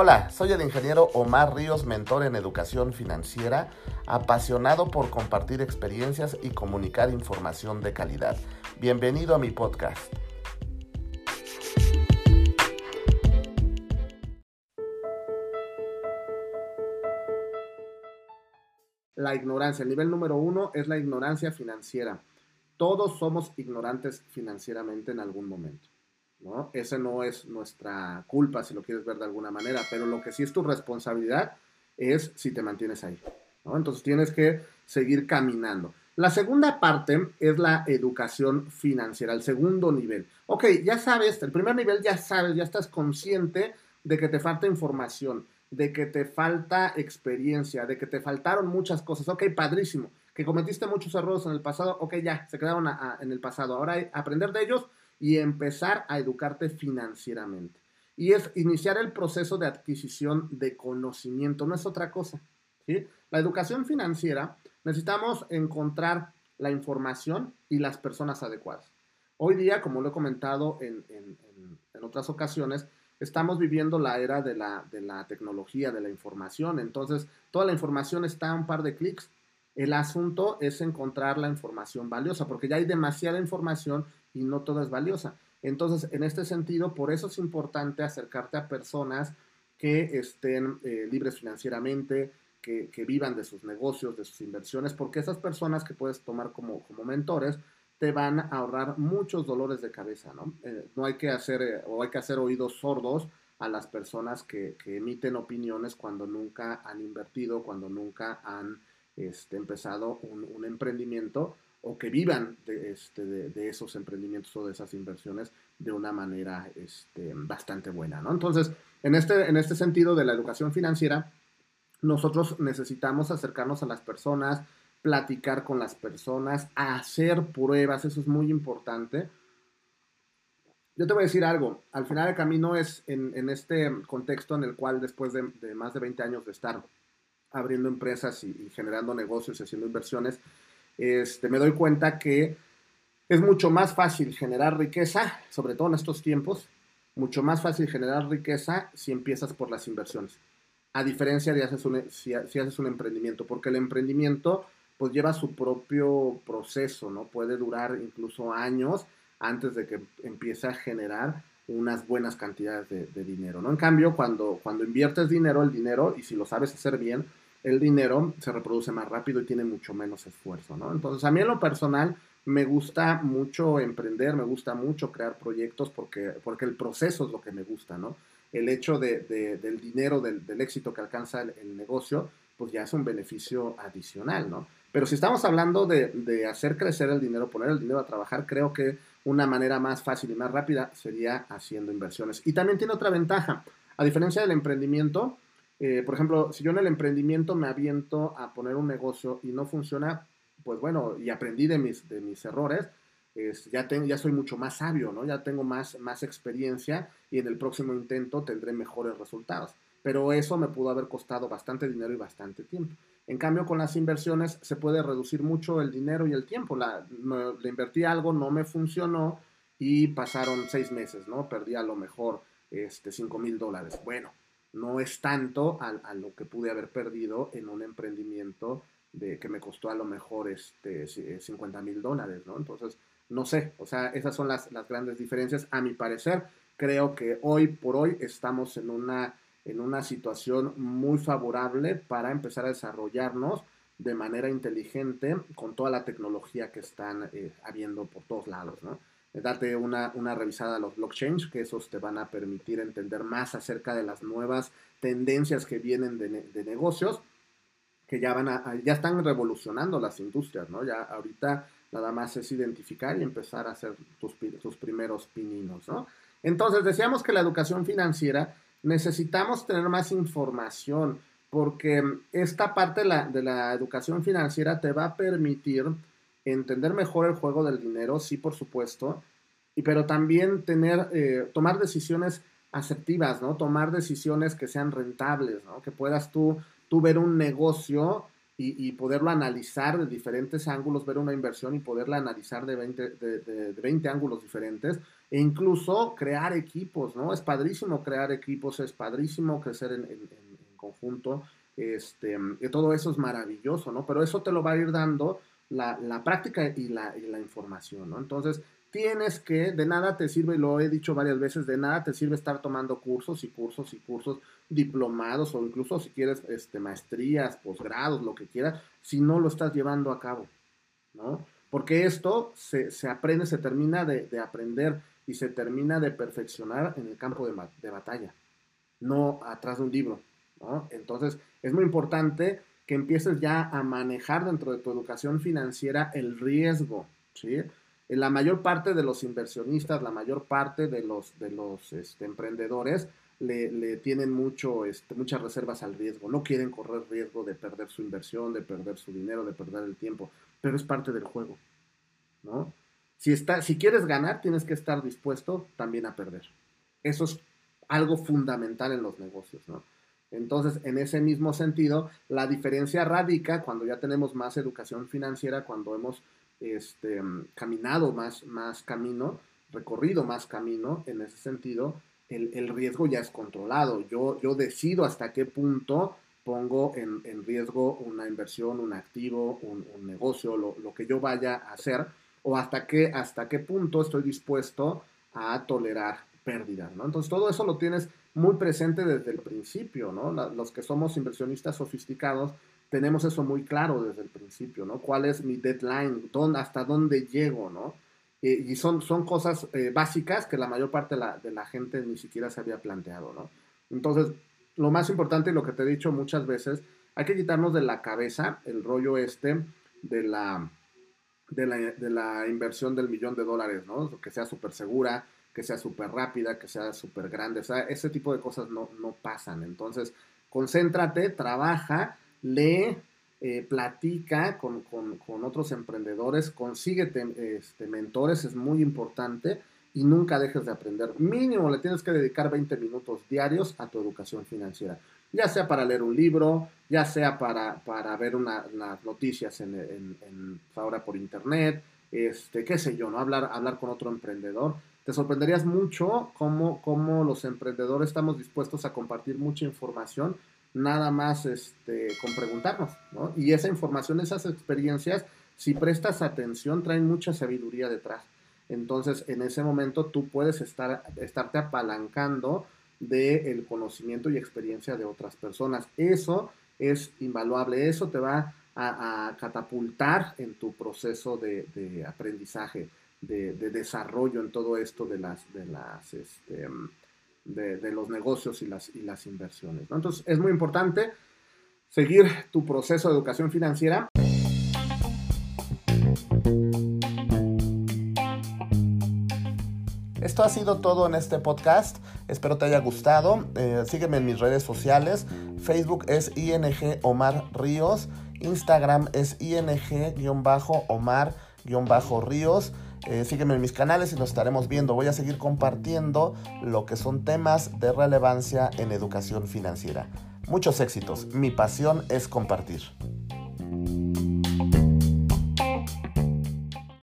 Hola, soy el ingeniero Omar Ríos, mentor en educación financiera, apasionado por compartir experiencias y comunicar información de calidad. Bienvenido a mi podcast. La ignorancia, el nivel número uno es la ignorancia financiera. Todos somos ignorantes financieramente en algún momento. ¿No? Esa no es nuestra culpa, si lo quieres ver de alguna manera, pero lo que sí es tu responsabilidad es si te mantienes ahí, ¿no? Entonces tienes que seguir caminando. La segunda parte es la educación financiera, el segundo nivel. Ok, ya sabes, el primer nivel ya sabes, ya estás consciente de que te falta información, de que te falta experiencia, de que te faltaron muchas cosas. Ok, padrísimo. Que cometiste muchos errores en el pasado, ok, ya, se quedaron en el pasado. Ahora aprender de ellos y empezar a educarte financieramente. Y es iniciar el proceso de adquisición de conocimiento, no es otra cosa. ¿sí? La educación financiera, necesitamos encontrar la información y las personas adecuadas. Hoy día, como lo he comentado en, otras ocasiones, estamos viviendo la era de la, de la, tecnología, de la información. Entonces, toda la información está a un par de clics. El asunto es encontrar la información valiosa, porque ya hay demasiada información y no toda es valiosa. Entonces, en este sentido, por eso es importante acercarte a personas que estén eh, libres financieramente, que, vivan de sus negocios, de sus inversiones, porque esas personas que puedes tomar como, como mentores te van a ahorrar muchos dolores de cabeza, ¿no? Eh, no hay que hacer, eh, o hay que hacer oídos sordos a las personas que, emiten opiniones cuando nunca han invertido, cuando nunca han este, empezado un, emprendimiento o que vivan de, este, de, esos emprendimientos o de esas inversiones de una manera este, bastante buena. ¿no? Entonces, en este, en este sentido de la educación financiera, nosotros necesitamos acercarnos a las personas, platicar con las personas, hacer pruebas, eso es muy importante. Yo te voy a decir algo, al final del camino es en, en este contexto en el cual después de, más de 20 años de estar abriendo empresas y, generando negocios y haciendo inversiones, este, me doy cuenta que es mucho más fácil generar riqueza, sobre todo en estos tiempos, mucho más fácil generar riqueza si empiezas por las inversiones. A diferencia de si, haces un emprendimiento, porque el emprendimiento pues lleva su propio proceso, ¿no? Puede durar incluso años antes de que empiece a generar unas buenas cantidades de, de, dinero, ¿no? En cambio, cuando, cuando inviertes dinero, el dinero, y si lo sabes hacer bien, el dinero se reproduce más rápido y tiene mucho menos esfuerzo, ¿no? Entonces, a mí en lo personal me gusta mucho emprender, me gusta mucho crear proyectos porque, porque el proceso es lo que me gusta, ¿no? El hecho de, del dinero, del, éxito que alcanza el, negocio, pues ya es un beneficio adicional, ¿no? Pero si estamos hablando de, de hacer crecer el dinero, poner el dinero a trabajar, creo que una manera más fácil y más rápida sería haciendo inversiones. Y también tiene otra ventaja. A diferencia del emprendimiento, eh, por ejemplo, si yo en el emprendimiento me aviento a poner un negocio y no funciona, pues bueno, y aprendí de mis, de mis errores, ya, ya soy mucho más sabio, ¿no? Ya tengo más, más experiencia y en el próximo intento tendré mejores resultados. Pero eso me pudo haber costado bastante dinero y bastante tiempo. En cambio, con las inversiones se puede reducir mucho el dinero y el tiempo. La, le invertí algo, no me funcionó y pasaron seis meses, ¿no? Perdí a lo mejor este, 5 mil dólares. Bueno, no es tanto a, lo que pude haber perdido en un emprendimiento de que me costó a lo mejor este, 50 mil dólares, ¿no? Entonces, no sé, o sea, esas son las, las, grandes diferencias. A mi parecer, creo que hoy por hoy estamos en una, en una situación muy favorable para empezar a desarrollarnos de manera inteligente con toda la tecnología que están eh, habiendo por todos lados, ¿no? Date una, una, revisada a los blockchains, que esos te van a permitir entender más acerca de las nuevas tendencias que vienen de, negocios, que ya, van a, ya están revolucionando las industrias, ¿no? Ya ahorita nada más es identificar y empezar a hacer tus, tus primeros pininos, ¿no? Entonces, decíamos que la educación financiera necesitamos tener más información, porque esta parte de la, de la educación financiera te va a permitir entender mejor el juego del dinero, sí, por supuesto, y, pero también tener, eh, tomar decisiones asertivas, ¿no? Tomar decisiones que sean rentables, ¿no? Que puedas tú, tú ver un negocio y, poderlo analizar de diferentes ángulos, ver una inversión y poderla analizar de 20, de, 20 ángulos diferentes e incluso crear equipos, ¿no? Es padrísimo crear equipos, es padrísimo crecer en, conjunto, este, y todo eso es maravilloso, ¿no? Pero eso te lo va a ir dando la, práctica y la, la información, ¿no? Entonces, tienes que, de nada te sirve, y lo he dicho varias veces, de nada te sirve estar tomando cursos y cursos y cursos diplomados o incluso si quieres este, maestrías, posgrados, lo que quieras, si no lo estás llevando a cabo, ¿no? Porque esto se, aprende, se termina de, aprender y se termina de perfeccionar en el campo de, de batalla, no atrás de un libro, ¿no? Entonces, es muy importante que empieces ya a manejar dentro de tu educación financiera el riesgo, ¿sí? la mayor parte de los inversionistas, la mayor parte de los, este, emprendedores le, tienen mucho, este, muchas reservas al riesgo. No quieren correr riesgo de perder su inversión, de perder su dinero, de perder el tiempo, pero es parte del juego. ¿no? Si, si quieres ganar, tienes que estar dispuesto también a perder. Eso es algo fundamental en los negocios. ¿no? Entonces, en ese mismo sentido, la diferencia radica cuando ya tenemos más educación financiera, cuando hemos este, caminado más, más camino, recorrido más camino, en ese sentido, el, riesgo ya es controlado. Yo, yo decido hasta qué punto pongo en, riesgo una inversión, un activo, un, negocio, lo, que yo vaya a hacer, o hasta qué, hasta qué punto estoy dispuesto a tolerar pérdidas, ¿no? Entonces todo eso lo tienes muy presente desde el principio, ¿no? los que somos inversionistas sofisticados tenemos eso muy claro desde el principio, ¿no? ¿Cuál es mi deadline? ¿Dónde, ¿Hasta dónde llego, no? Eh, y son, son cosas eh, básicas que la mayor parte de la, de la, gente ni siquiera se había planteado, ¿no? Entonces, lo más importante y lo que te he dicho muchas veces, hay que quitarnos de la cabeza el rollo este de la, de la, de la inversión del millón de dólares, ¿no? Que sea súper segura, que sea súper rápida, que sea súper grande, o sea, ese tipo de cosas no, no pasan. Entonces, concéntrate, trabaja lee, eh, platica con, otros emprendedores, consíguete este, mentores, es muy importante y nunca dejes de aprender. Mínimo le tienes que dedicar 20 minutos diarios a tu educación financiera, ya sea para leer un libro, ya sea para, para ver unas noticias en, ahora por internet, este, qué sé yo, ¿no? Hablar, hablar con otro emprendedor. Te sorprenderías mucho cómo, cómo los emprendedores estamos dispuestos a compartir mucha información nada más este, con preguntarnos, ¿no? Y esa información, esas experiencias, si prestas atención, traen mucha sabiduría detrás. Entonces, en ese momento tú puedes estar, estarte apalancando del conocimiento y experiencia de otras personas. Eso es invaluable, eso te va a, catapultar en tu proceso de, aprendizaje, de, desarrollo en todo esto de las, de las, este, de, los negocios y las, y las inversiones. Entonces, es muy importante seguir tu proceso de educación financiera. Esto ha sido todo en este podcast. Espero te haya gustado. Eh, sígueme en mis redes sociales. Facebook es ING Omar Ríos. Instagram es ING-Omar-Ríos. Eh, sígueme en mis canales y nos estaremos viendo. Voy a seguir compartiendo lo que son temas de relevancia en educación financiera. Muchos éxitos. Mi pasión es compartir.